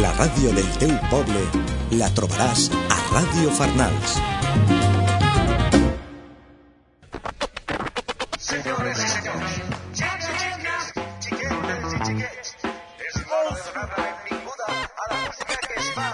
La radio del teu poble la trobaràs a Radio Farnals. Benvinguda a la música que es fa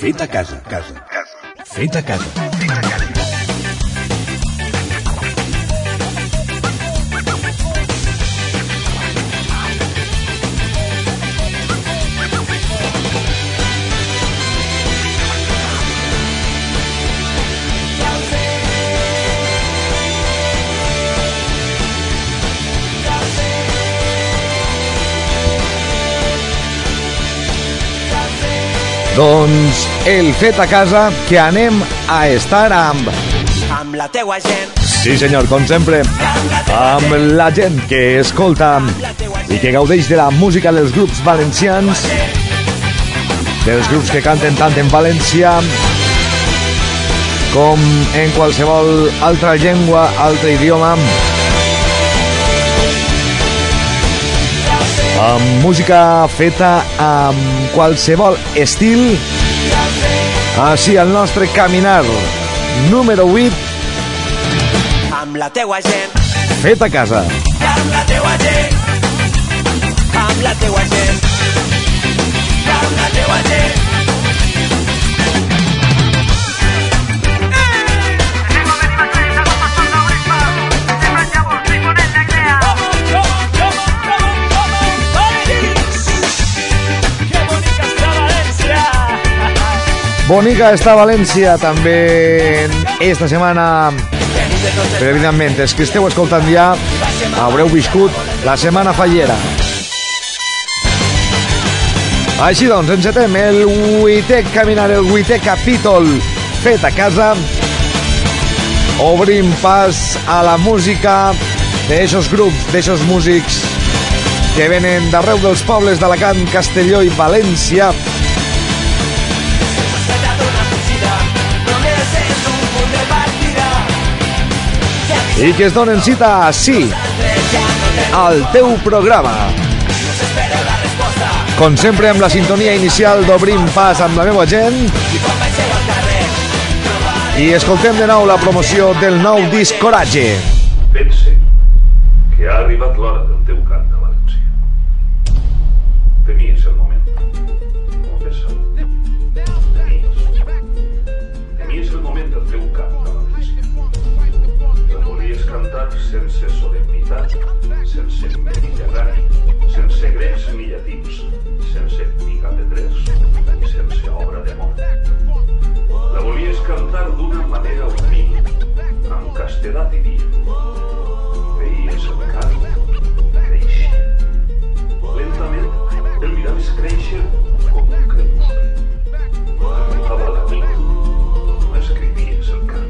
Fet a casa, casa. Fet a casa. Doncs el fet a casa que anem a estar amb... amb la teua gent, Sí senyor, com sempre, amb la gent que escolta i que gaudeix de la música dels grups valencians, dels grups que canten tant en València com en qualsevol altra llengua, altre idioma. Amb música feta amb qualsevol estil. Així el nostre caminar número 8, amb la teua gent, fet a casa. amb la teua gent, amb la teua gent, amb la teua gent. Bonica està a València també esta setmana. Però evidentment, els que esteu escoltant ja haureu viscut la setmana fallera. Així doncs, encetem el vuitè caminar, el vuitè capítol fet a casa. Obrim pas a la música d'eixos grups, d'eixos músics que venen d'arreu dels pobles d'Alacant, Castelló i València i que es donen cita així al teu programa. Com sempre, amb la sintonia inicial d'Obrim Pas amb la meva gent i escoltem de nou la promoció del nou disc Coratge. Pense que ha arribat l'hora del teu cant de València. Temies castedat i dia. Veies el cant créixer. Lentament el miraves créixer com un crepuscle. Arribava la nit, escrivies el cant.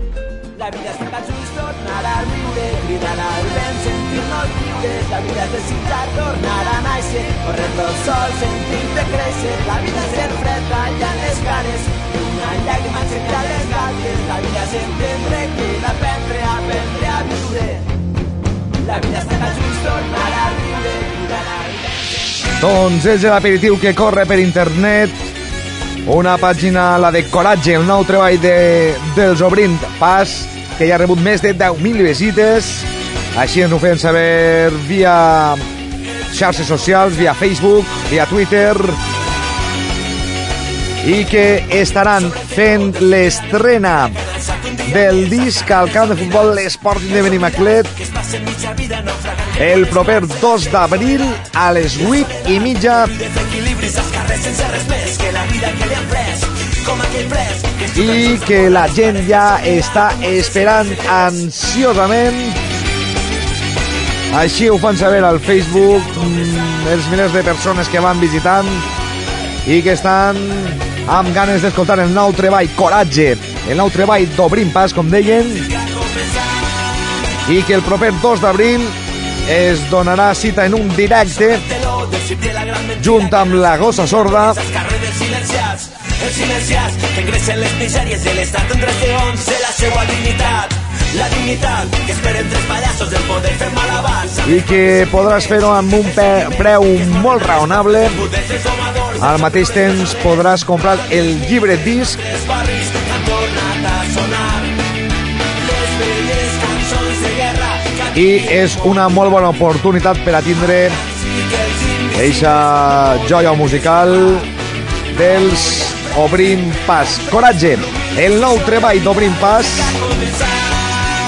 La vida està tan just tornar a riure, cridar al vent, sentir-nos lliures. La vida és desitjar tornar a néixer, corrent el sol, sentir-te créixer. La vida és ser fred, tallant les cares, una Doncs és l'aperitiu que corre per internet. Una pàgina, la de Coratge, el nou treball de, dels Obrint Pas, que ja ha rebut més de 10.000 visites. Així ens ho feien saber via xarxes socials, via Facebook, via Twitter, i que estaran fent l'estrena del disc al camp de futbol l'Sporting de Benimaclet el proper 2 d'abril a les 8 i mitja. I que la gent ja està esperant ansiosament. Així ho fan saber al Facebook mm, els milers de persones que van visitant i que estan amb ganes d'escoltar el nou treball Coratge, el nou treball d'Obrim Pas, com deien, i que el proper 2 d'abril es donarà cita en un directe junt amb la gossa sorda, els silenciats, que les misèries de l'estat en tres segons de la seva dignitat. La dignitat que esperen tres pallassos del poder fer malabars. i que podràs fer-ho amb un preu molt raonable. Al mateix temps podràs comprar el llibre disc i és una molt bona oportunitat per a tindre eixa joia musical dels Obrint Pas. Coratge, el nou treball d'Obrint Pas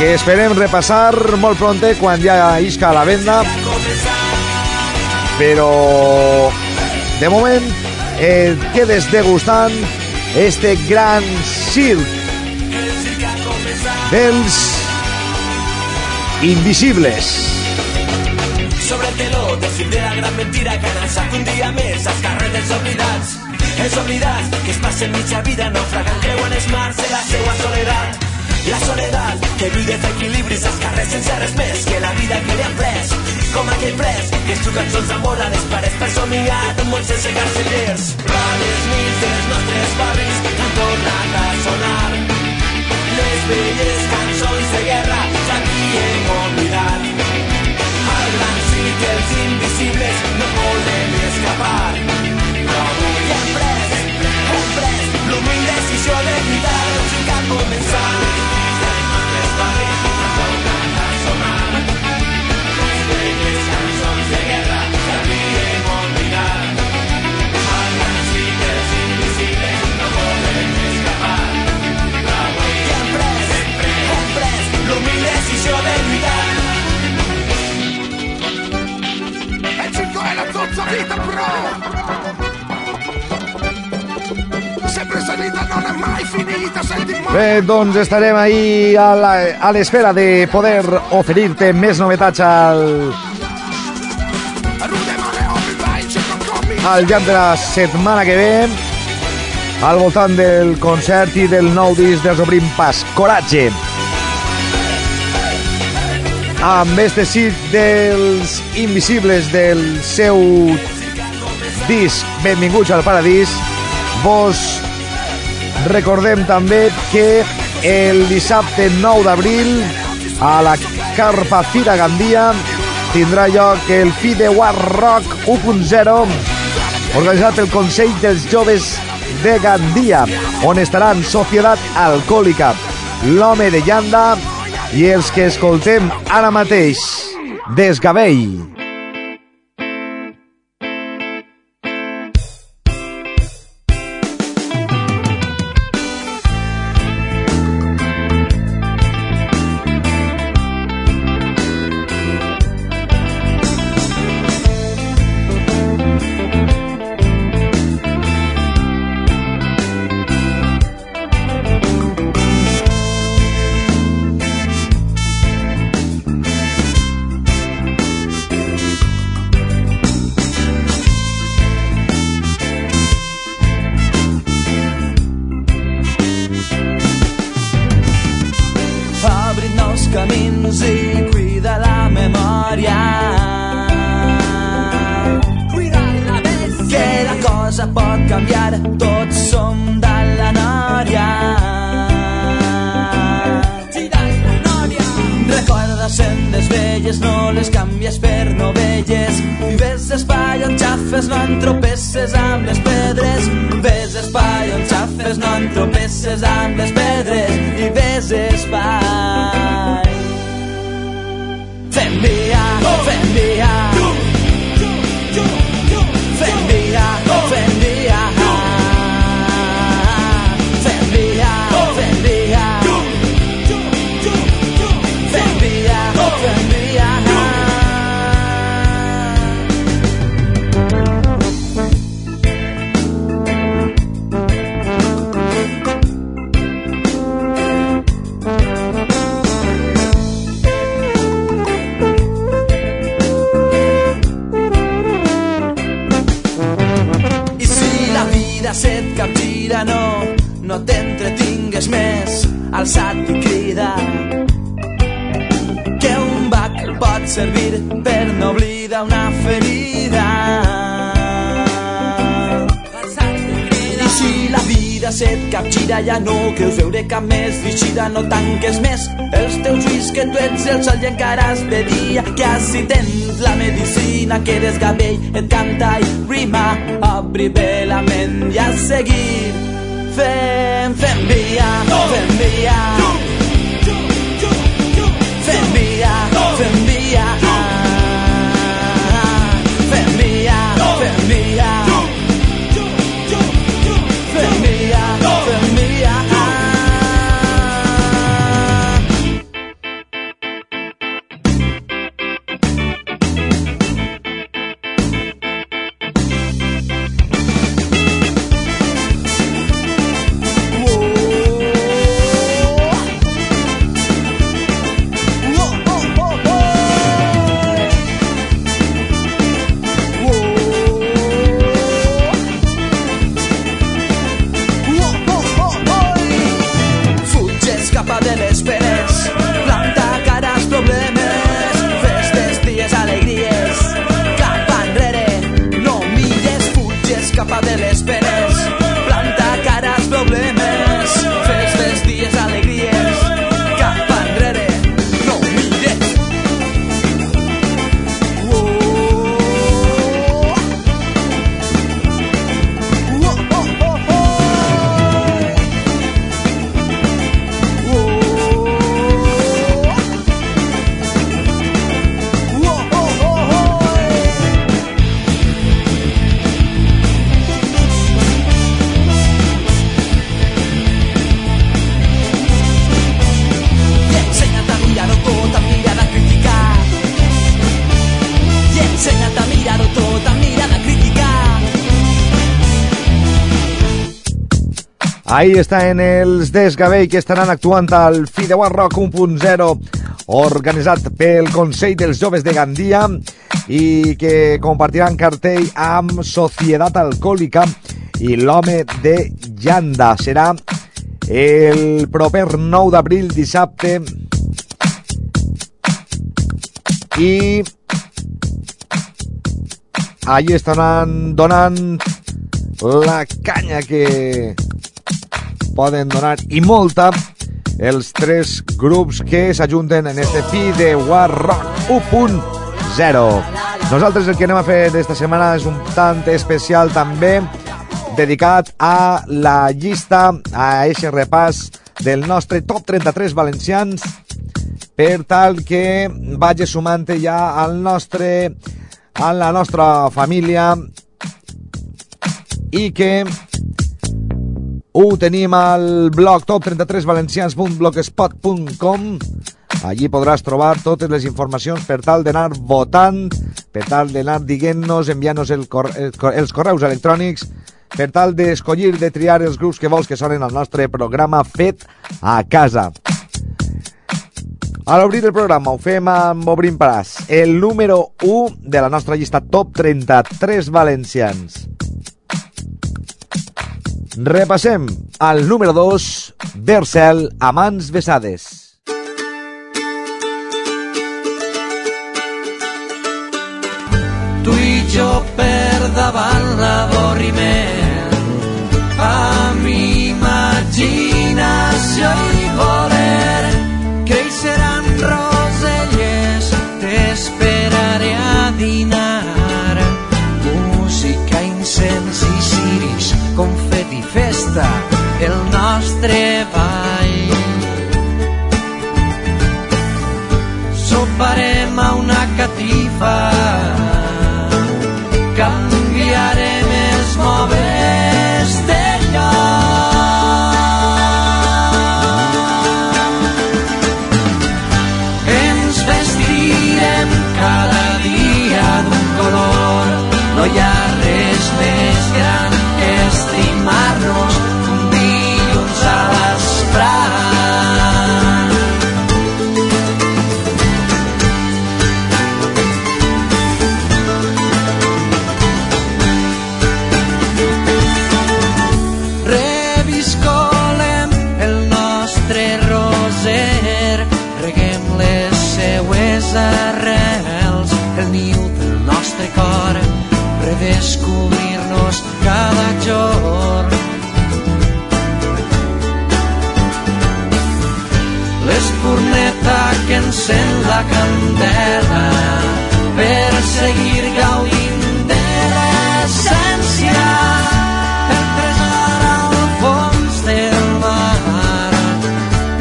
que esperem repassar molt pronte quan ja isca a la venda però de moment et quedes degustant este gran circ dels invisibles. sobre el teló del cim de la gran mentira que han un dia més als carrers oblidats. Els oblidats que es passen mitja vida naufragant creuen els mars de la seua soledat. La soledat que viu de fer equilibris als carrers sense res més que la vida que li han pres. Com aquell pres que es cançons d'amor a les parets per somiar un món sense carcellers. Les nits dels nostres barris han tornat a sonar. Les velles cançons de guerra ja havíem oblidat. Al gran sí que els invisibles no poden escapar. Però avui hem pres, hem pres l'humil decisió de lluitar el sí que ha zozza vita pro Sempre salita non è mai finita Senti ma Bé, doncs estarem ahí a l'espera de poder oferir-te més novetats al, al llarg de la setmana que ve al voltant del concert i del nou disc dels Obrim Pas, Coratge. Amb este sit dels Invisibles del seu disc Benvinguts al Paradís, vos recordem també que el dissabte 9 d'abril a la Carpa Fira Gandia tindrà lloc el Fide War Rock 1.0 organitzat pel Consell dels Joves de Gandia, on estaran Societat Alcohòlica, l'Home de Llanda i els que escoltem ara mateix, Desgavell. Si et capgira ja no creus veure cap més Vigida, no tanques més. Els teus ulls que tu ets el sol i encara es de dia que si tens la medicina que eres gavell et canta i rima. Obri bé la ment i a seguir. Fem, fem via, fem via. fem Ahí estan els Desgavell que estaran actuant al Fideuà Rock 1.0 organitzat pel Consell dels Joves de Gandia i que compartiran cartell amb Societat Alcohòlica i l'Home de Llanda. Serà el proper 9 d'abril, dissabte, i allí estaran donant la canya que poden donar i molta els tres grups que s'ajunten en este fi de War Rock 1.0. Nosaltres el que anem a fer d'esta setmana és un tant especial també dedicat a la llista, a aquest repàs del nostre top 33 valencians per tal que vagi sumant ja al nostre a la nostra família i que ho tenim al blog top33valencians.blogspot.com Allí podràs trobar totes les informacions per tal d'anar votant, per tal d'anar dient-nos, enviant-nos el cor el cor els correus electrònics, per tal d'escollir, de triar els grups que vols que sonen al nostre programa fet a casa. A l'obrir el programa ho fem amb Obrim Paràs, el número 1 de la nostra llista top 33 valencians. Repassem al número 2, Bercel, Amants Besades. tu i jo per davant l'avorriment amb imaginació i festa el nostre ball. Soparem a una catifa encén la candela per seguir gaudint de l'essència el tresor al fons del mar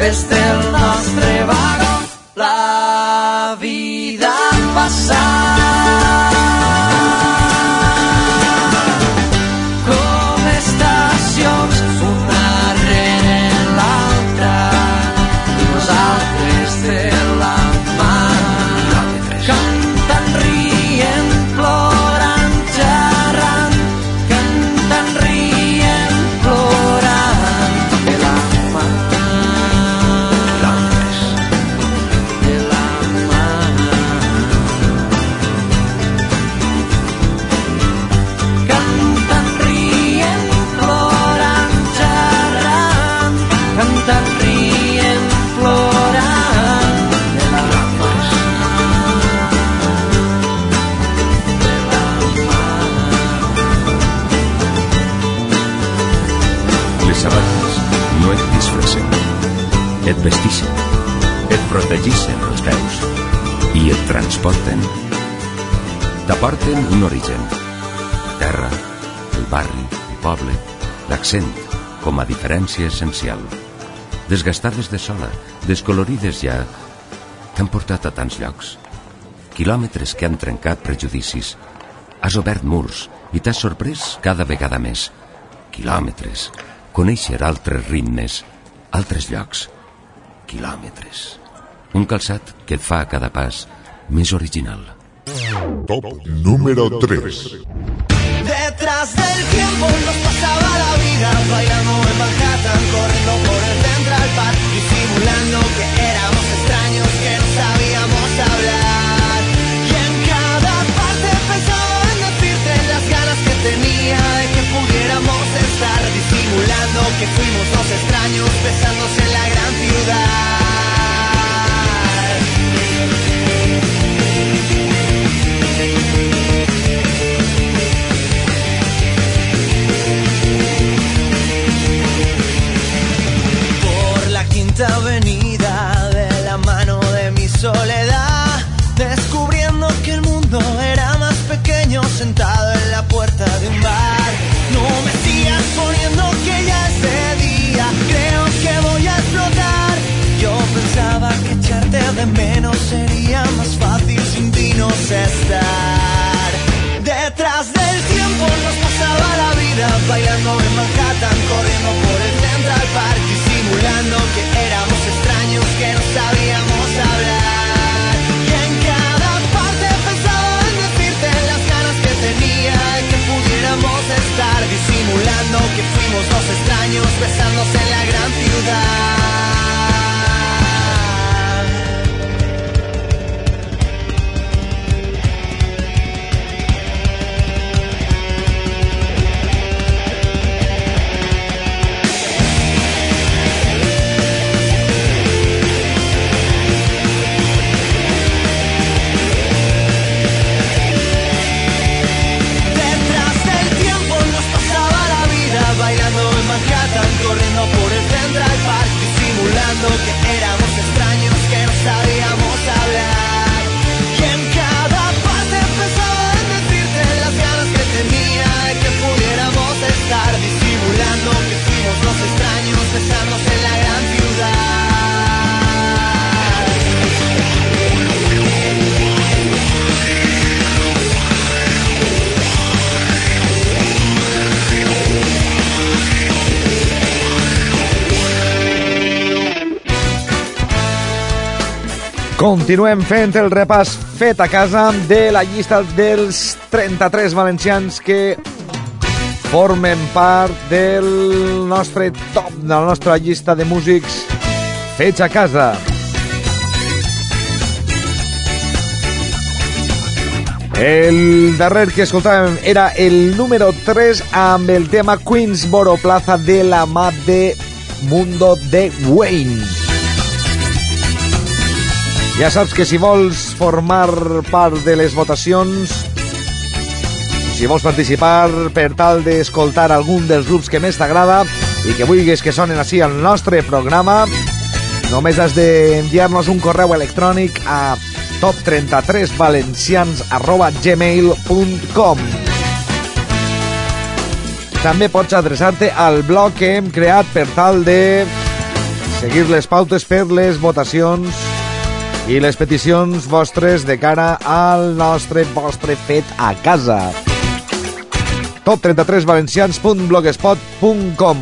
des del nostre vagó la vida passar et vestixen, et protegixen els peus i et transporten. T'aporten un origen, terra, el barri, el poble, l'accent, com a diferència essencial. Desgastades de sola, descolorides ja, t'han portat a tants llocs. Quilòmetres que han trencat prejudicis. Has obert murs i t'has sorprès cada vegada més. Quilòmetres. Conèixer altres ritmes, altres llocs. Quilòmetres. Un calçat que et fa a cada pas més original. Top número 3. Detrás del tiempo nos pasaba la vida Bailando en Manhattan, corriendo por el Central Park Disimulando Continuem fent el repàs fet a casa de la llista dels 33 valencians que formen part del nostre top, de la nostra llista de músics fets a casa. El darrer que escoltàvem era el número 3 amb el tema Queensboro Plaza de la mà de Mundo de Wayne. Ja saps que si vols formar part de les votacions, si vols participar per tal d'escoltar algun dels grups que més t'agrada i que vulguis que sonen així al nostre programa, Només has d'enviar-nos un correu electrònic a top33valencians arroba gmail.com També pots adreçar-te al blog que hem creat per tal de seguir les pautes per les votacions i les peticions vostres de cara al nostre vostre fet a casa. top33valencians.blogspot.com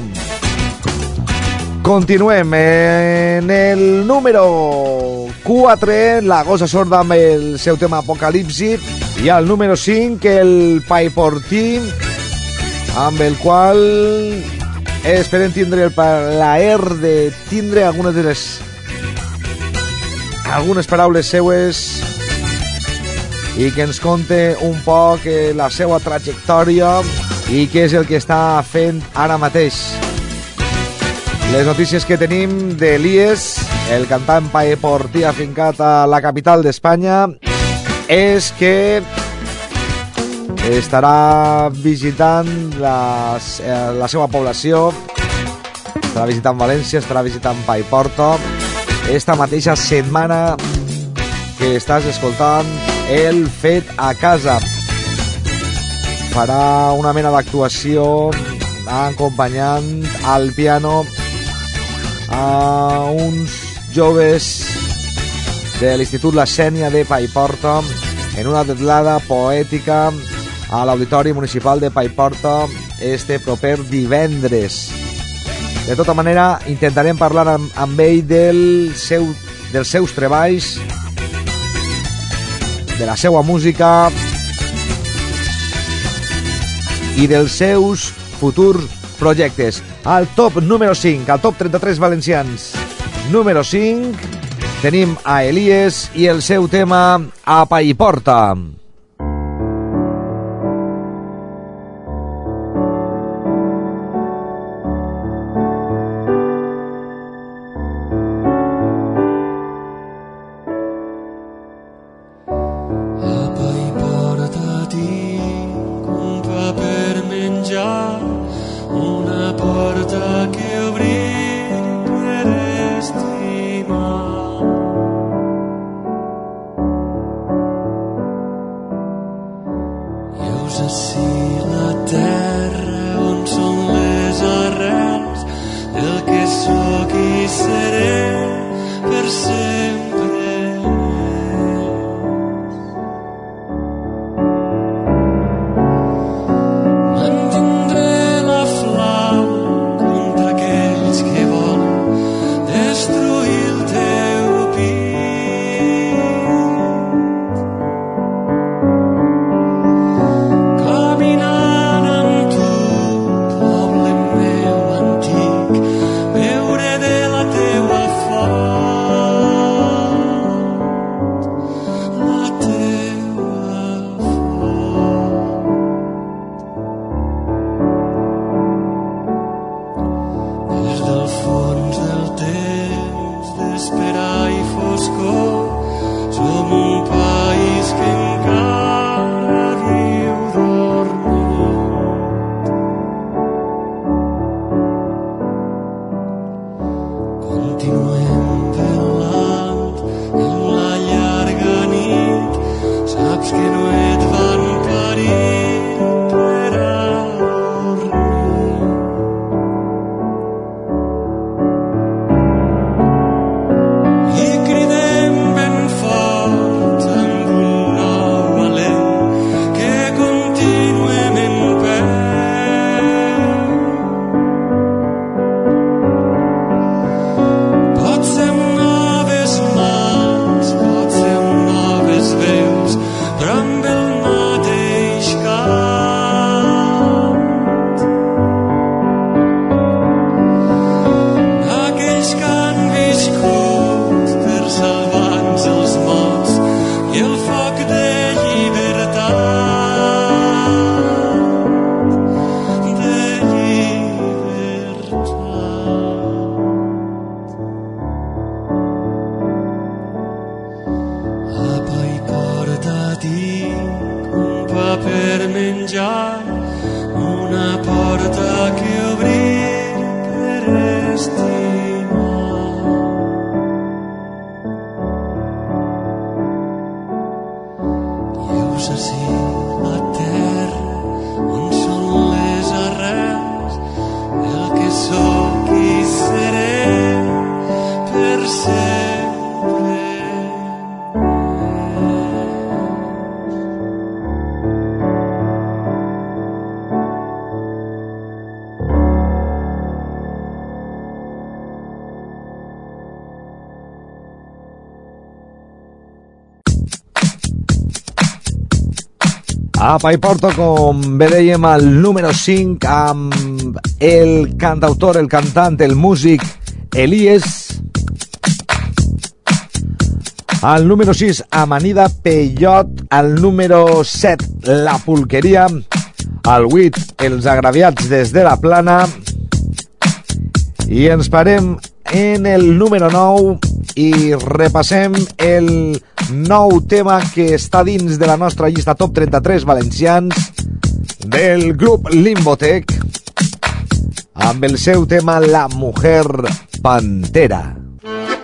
Continuem en el número 4, la gossa sorda amb el seu tema Apocalipsi, i al número 5, el Paiportí, amb el qual esperem tindre el plaer de tindre algunes de les algunes paraules seues. I que ens conte un poc eh, la seva trajectòria i què és el que està fent ara mateix. Les notícies que tenim d'Elies, el cantant paeportí afincat a la capital d'Espanya, és que estarà visitant eh, la seva població, estarà visitant València, estarà visitant Paiporta, esta mateixa setmana que estàs escoltant el Fet a Casa. Farà una mena d'actuació acompanyant al piano a uns joves de l'Institut La Sènia de Paiporta en una detlada poètica a l'Auditori Municipal de Paiporta este proper divendres. De tota manera, intentarem parlar amb, amb ell del seu, dels seus treballs, de la seva música i dels seus futurs projectes. Al top número 5, al top 33 valencians, número 5, tenim a Elies i el seu tema A Paiporta. Apa In ya. a porto, com bé dèiem, el número 5, amb el cantautor, el cantant, el músic Elies. Al número 6, Amanida Peyot. Al número 7, La Pulqueria. Al 8, Els Agraviats des de la Plana. I ens parem en el número 9 i repassem el nou tema que està dins de la nostra llista top 33 valencians del grup Limbotec amb el seu tema La Mujer Pantera. Pantera.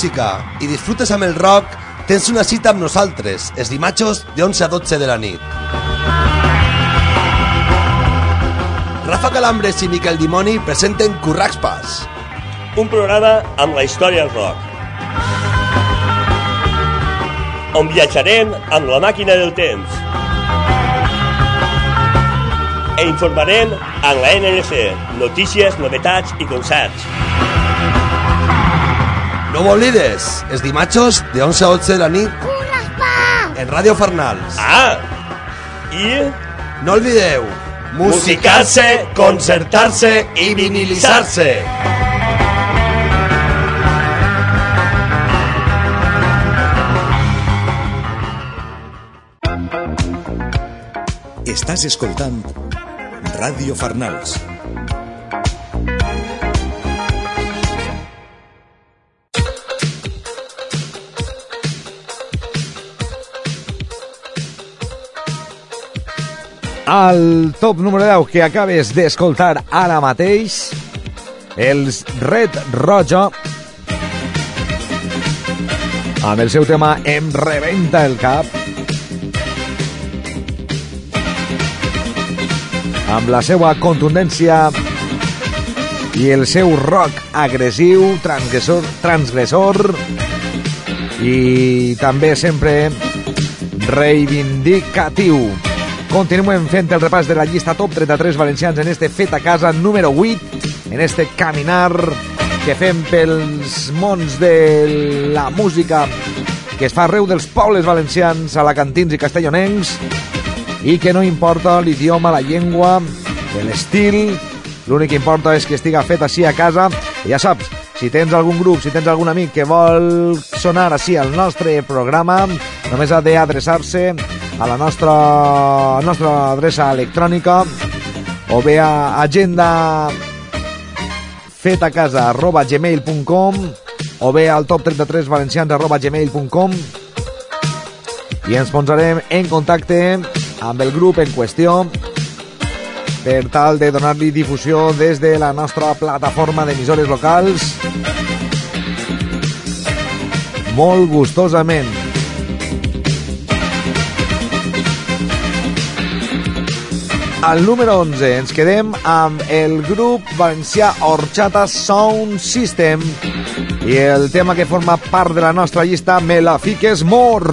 Música i disfrutes amb el rock, tens una cita amb nosaltres, els dimatxos de 11 a 12 de la nit. Rafa Calambres i Miquel Dimoni presenten Curraxpas. Un programa amb la història del rock. On viatjarem amb la màquina del temps. E informarem amb la NLC, notícies, novetats i concerts. No ho oblides, els dimatxos de 11 a 12 de la nit en Ràdio Farnals. Ah! I... No olvideu, musicar-se, concertar-se i vinilitzar-se. Estàs escoltant Ràdio Farnals. Al top número 10 que acabes d'escoltar ara mateix, els Red Roja, amb el seu tema Em rebenta el cap, amb la seva contundència i el seu rock agressiu, transgressor, transgressor. I també sempre reivindicatiu. Continuem fent el repàs de la llista top 33 valencians en este Fet a Casa número 8, en este caminar que fem pels mons de la música que es fa arreu dels pobles valencians, alacantins i castellonencs, i que no importa l'idioma, la llengua, l'estil, l'únic que importa és que estiga fet així a casa. I ja saps, si tens algun grup, si tens algun amic que vol sonar així al nostre programa, només ha d'adreçar-se a la nostra, nostra adreça electrònica o bé a agenda feta a casa arroba gmail.com o bé al top 33 valencians arroba gmail.com i ens posarem en contacte amb el grup en qüestió per tal de donar-li difusió des de la nostra plataforma d'emissores locals molt gustosament. Al número 11 ens quedem amb el grup valencià Orxata Sound System i el tema que forma part de la nostra llista Me la fiques mor.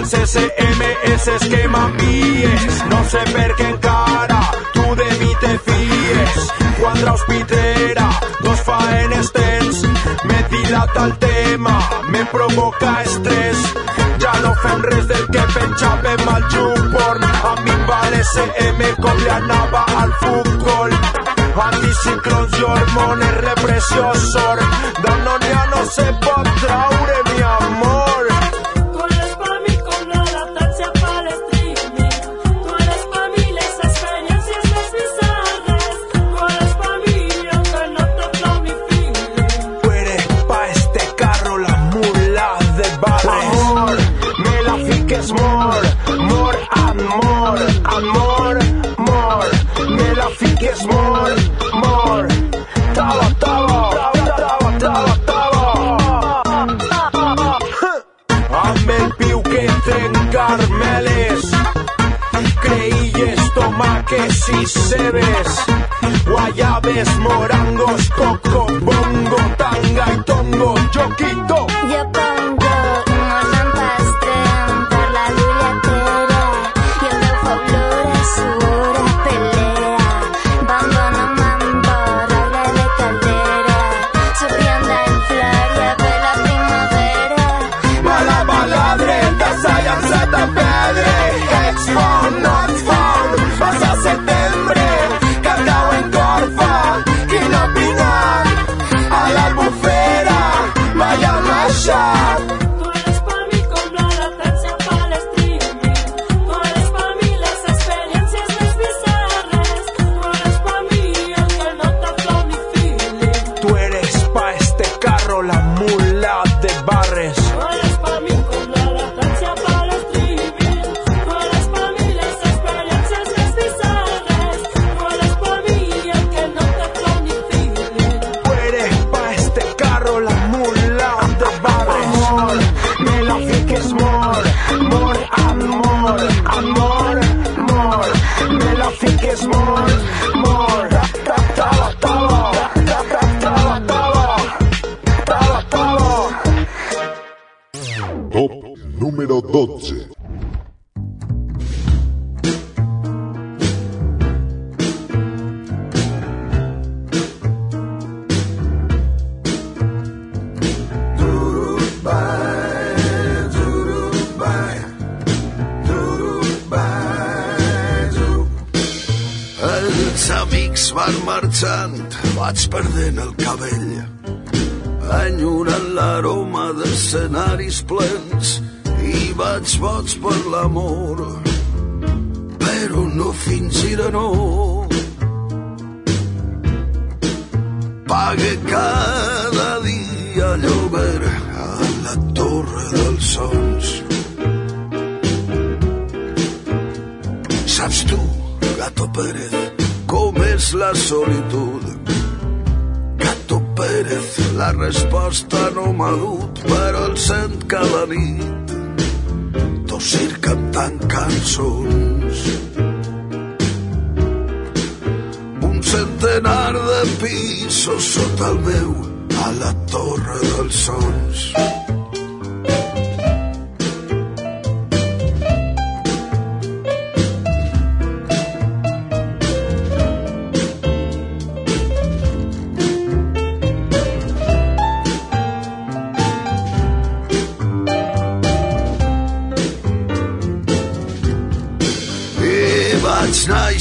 El CCM, ese esquema pies. No sé per què encara tu de mi te fies. Quadra hospitera, dos faenes tens. Me dilata el tema, me provoca estrès. Ja no fem res del que penjàvem al YouPorn. A mi em va l'SM com li anava al futbol. Anticiclons i hormones, repressió, sort. Ha no se pot traure, mi amor. Aquí es more, more, todo, todo, todo, todo, todo. Amb el piu que tren carmeles, creïlles, tomaques i cebes, guayabes, morangos, cocos.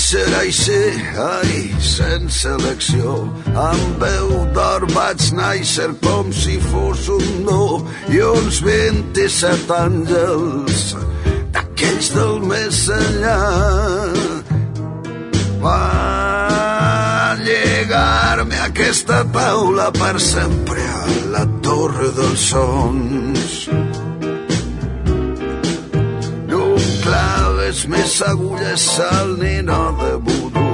Vaig néixer així, ai, sense elecció. Amb veu d'or vaig néixer com si fos un no i uns 27 àngels d'aquells del més enllà van llegar-me aquesta taula per sempre a la torre dels sons. No em claves més agulles al nino de vudú.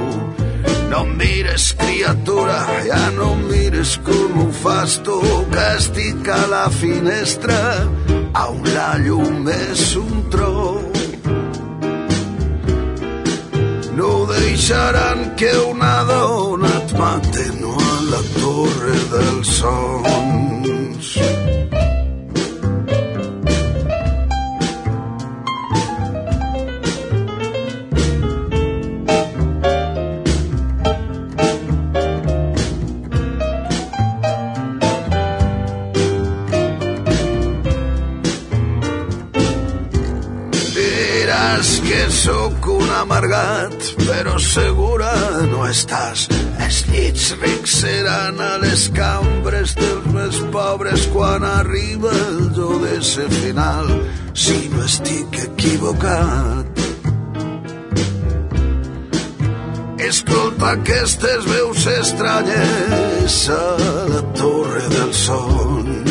No em mires, criatura, ja no em mires com ho fas tu, que estic a la finestra, on la llum és un tro. No deixaran que una dona et mate, no a la torre dels sons. Amargat, però segura no estàs. Els llits rics seran a les cambres dels més pobres quan arriba el ser final, si no estic equivocat. Escolta aquestes veus estranyes a la torre dels sons.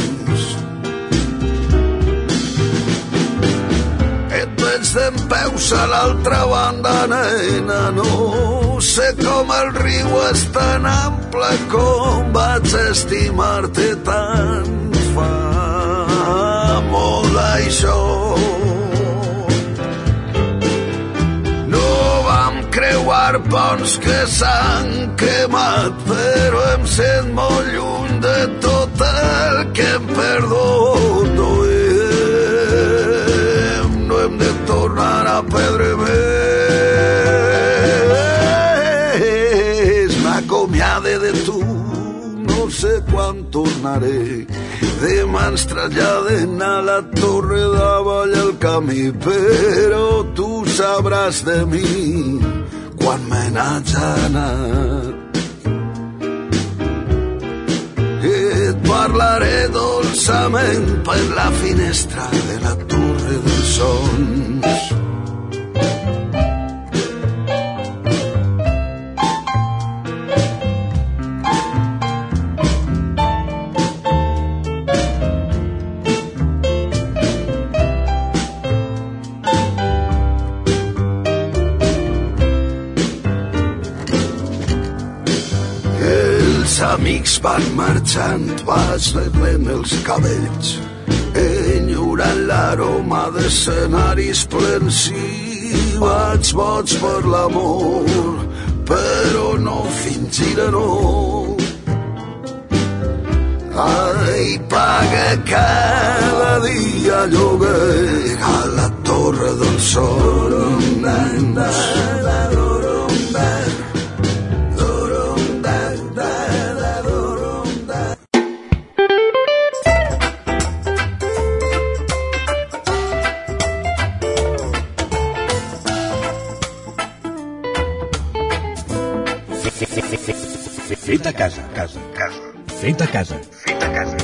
Peus a l'altra banda, nena, no sé com el riu és tan ample com vaig estimar-te tant fa molt això. No vam creuar ponts que s'han cremat, però em sent molt lluny de tot el que hem perdut. A perdre més. M'acomiade de tu, no sé quan tornaré. Demà ens traslladen a la torre davall el camí, però tu sabràs de mi quan me n'haig anat. Et parlaré dolçament per la finestra de la torre dels sons. Amics van marxant, vas rebent els cabells, enyorant l'aroma d'escenaris plens i vaig boig per l'amor, però no fingiré no. Ai, paga cada dia lloguer a la torre del sol. Fet a Fet a casa. Fet a casa.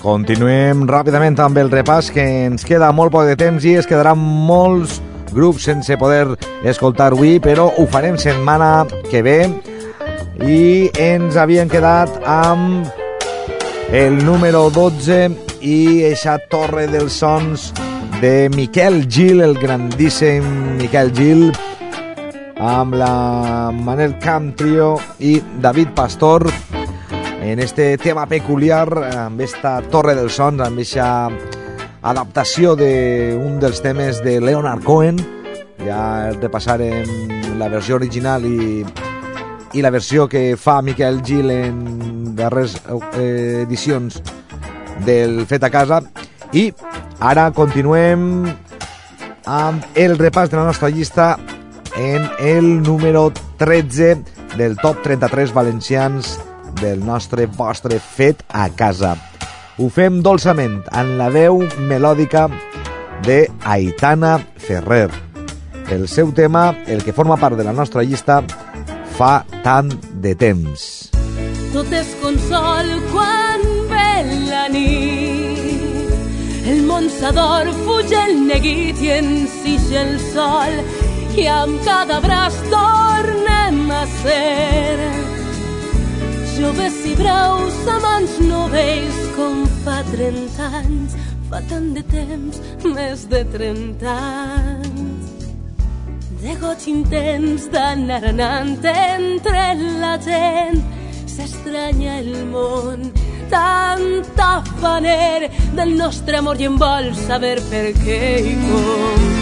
Continuem ràpidament amb el repàs que ens queda molt poc de temps i es quedaran molts grups sense poder escoltar avui, però ho farem setmana que ve i ens havien quedat amb el número 12 i eixa torre dels sons de Miquel Gil, el grandíssim Miquel Gil, amb la Manel Camp Trio i David Pastor en este tema peculiar amb esta Torre dels Sons, amb aquesta adaptació d'un dels temes de Leonard Cohen ja repassarem la versió original i, i la versió que fa Miquel Gil en darreres eh, edicions del Fet a Casa. I ara continuem amb el repàs de la nostra llista en el número 13 del top 33 valencians del nostre vostre fet a casa. Ho fem dolçament en la veu melòdica de Aitana Ferrer. El seu tema, el que forma part de la nostra llista, fa tant de temps. Tot és consol quan ve la nit. El món s'ador, fuig el neguit i ensix el sol i amb cada braç tornem a ser joves i braus, amants novells com fa 30 anys, fa tant de temps, més de 30 anys. De goig intens d'anar anant entre la gent, s'estranya el món, tant afaner del nostre amor i em vol saber per què i com.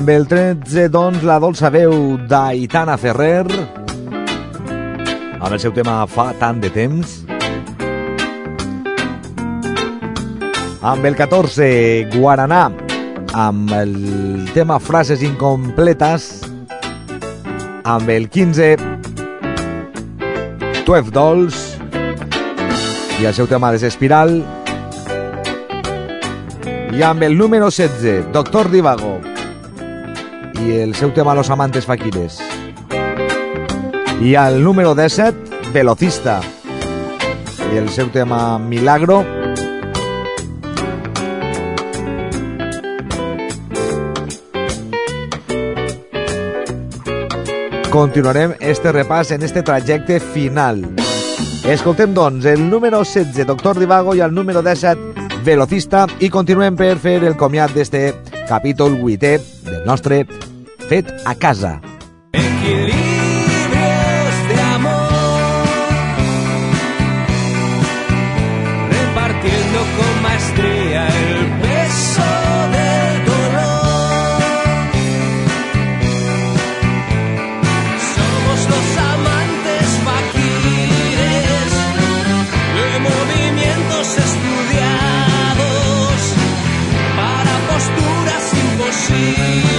Amb el 13, doncs, la dolça veu d'Aitana Ferrer, amb el seu tema Fa tant de temps. Amb el 14, Guaraná, amb el tema Frases incompletes. Amb el 15, Tuef Dolls, i el seu tema Desespiral. I amb el número 16, Doctor Divago, i el seu tema Los amantes faquires. I al número 17, Velocista, i el seu tema Milagro. Continuarem este repàs en este trajecte final. Escoltem, doncs, el número 16, Doctor Divago, i el número 17, Velocista, i continuem per fer el comiat d'este capítol 8è del nostre A Casa. Equilibrios de amor, repartiendo con maestría el peso del dolor. Somos los amantes faquires de movimientos estudiados para posturas imposibles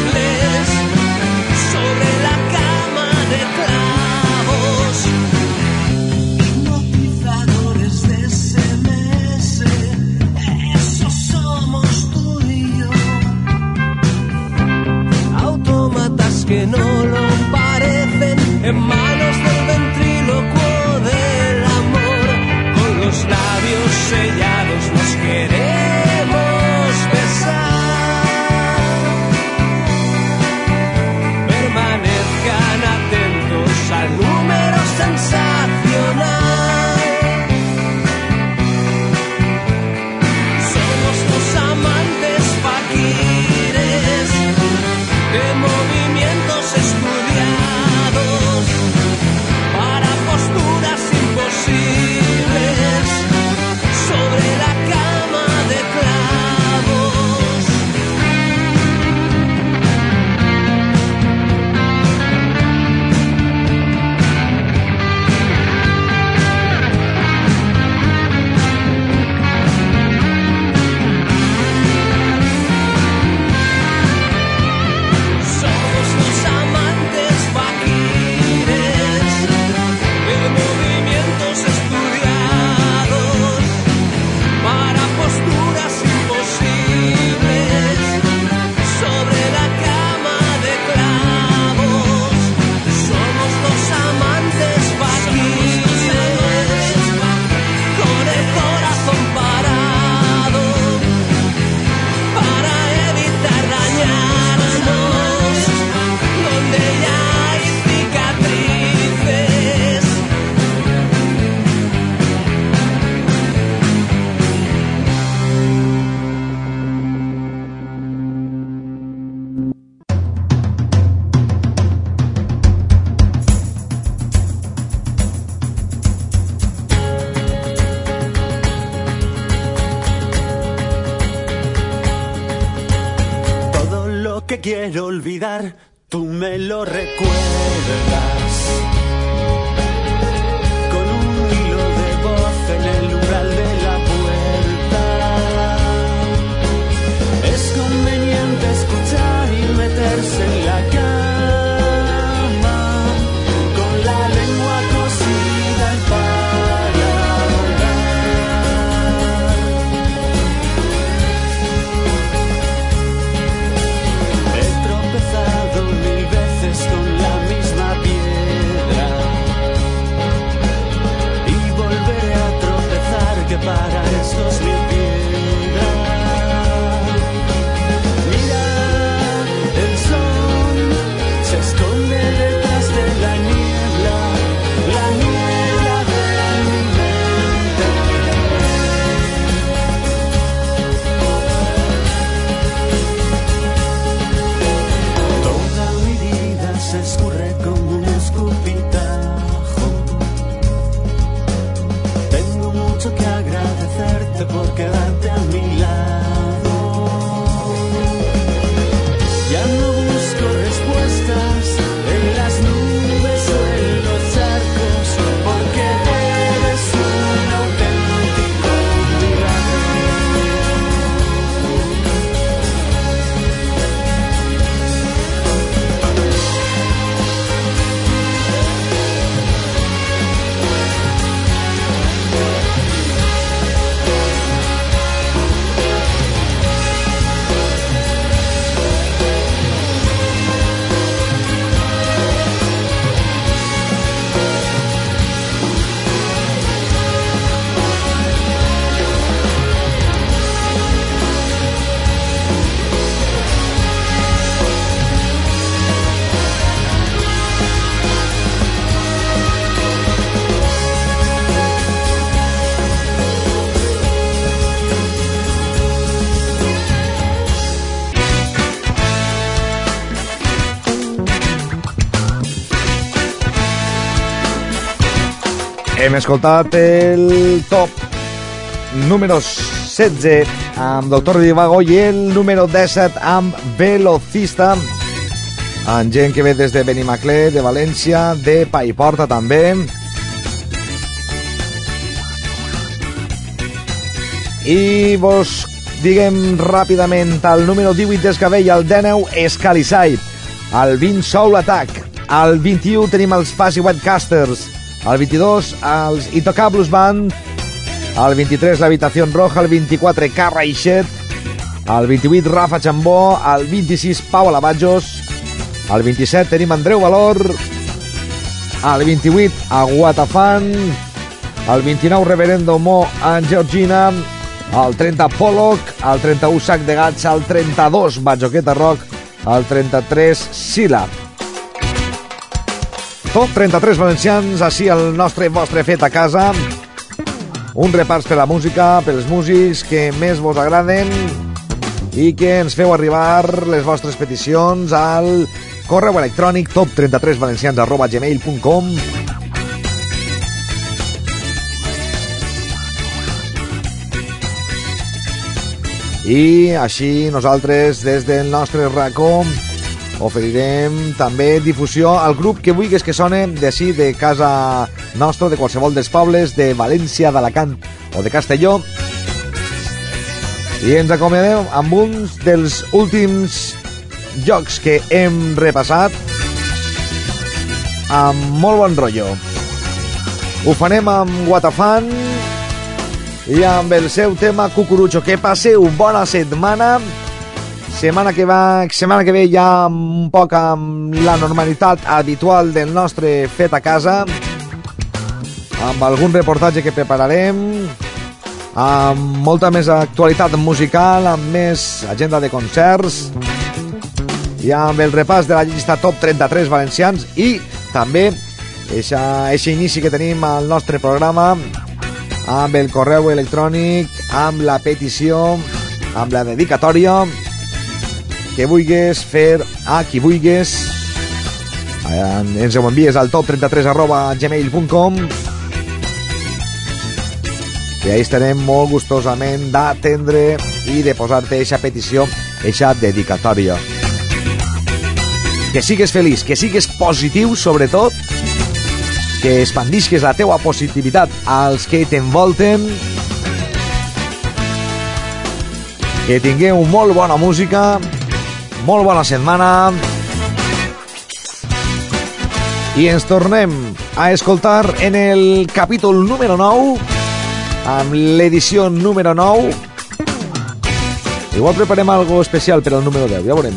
Hem escoltat el top número 16 amb Doctor Divago i el número 17 amb Velocista. Amb gent que ve des de Benimaclet, de València, de Paiporta també. I vos diguem ràpidament el número 18 d'Escabell, el 19 Escalissai, el 20 Soul Attack, el 21 tenim els Fuzzy Wetcasters, el 22 els Itocablus Band, el 23 l'Habitació Roja, el 24 Carra Ixet, el 28 Rafa Chambó, el 26 Pau Alabajos, el 27 tenim Andreu Valor, el 28 Aguatafan, el 29 Reverendo Mo en Georgina, el 30 Pollock, el 31 Sac de Gats, el 32 Bajoqueta Rock, el 33 Sila. Top 33 valencians, així el nostre vostre fet a casa. Un repàs per la música, pels músics que més vos agraden i que ens feu arribar les vostres peticions al correu electrònic top33valencians arroba gmail.com i així nosaltres des del nostre racó oferirem també difusió al grup que vulguis que sone d'ací, de casa nostra, de qualsevol dels pobles, de València, d'Alacant o de Castelló. I ens acomiadem amb uns dels últims jocs que hem repassat amb molt bon rotllo. Ho farem amb Guatafan i amb el seu tema Cucurucho. Que passeu bona setmana. Setmana que, va, setmana que ve ja un poc amb la normalitat habitual del nostre fet a casa amb algun reportatge que prepararem amb molta més actualitat musical amb més agenda de concerts i amb el repàs de la llista top 33 valencians i també aquest inici que tenim al nostre programa amb el correu electrònic, amb la petició, amb la dedicatòria que vulguis fer a qui vulguis. Ens ho envies al top33 arroba gmail.com i ahí estarem molt gustosament d'atendre i de posar-te eixa petició, eixa dedicatòria. Que sigues feliç, que sigues positiu sobretot, que expandisques la teua positivitat als que t'envolten, que tingueu molt bona música, molt bona setmana. I ens tornem a escoltar en el capítol número 9 amb l'edició número 9 igual preparem algo especial per al número 10, ja veurem.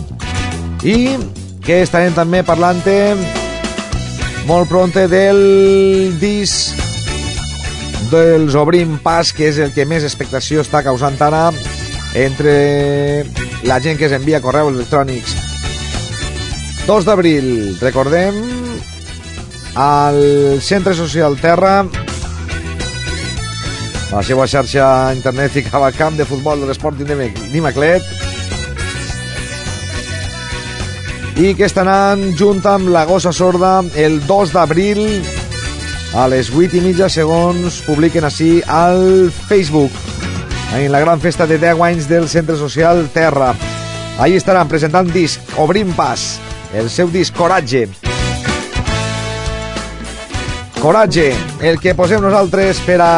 I que estarem també parlant molt pronte del disc dels Obrim Pas, que és el que més expectació està causant ara entre la gent que es envia correus electrònics. 2 d'abril, recordem, al Centre Social Terra, la seva xarxa internet ficava camp de futbol de l'Sporting de Nimaclet i que estaran junt amb la gossa sorda el 2 d'abril a les 8 i mitja segons publiquen així al Facebook en la gran festa de 10 anys del Centre Social Terra. Allí estaran presentant disc Obrim Pas, el seu disc Coratge. Coratge, el que posem nosaltres per a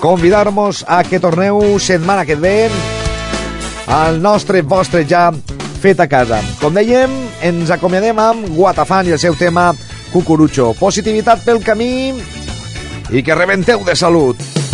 convidar-nos a que torneu setmana que ve al nostre vostre ja fet a casa. Com dèiem, ens acomiadem amb Guatafan i el seu tema Cucurucho. Positivitat pel camí i que rebenteu de salut.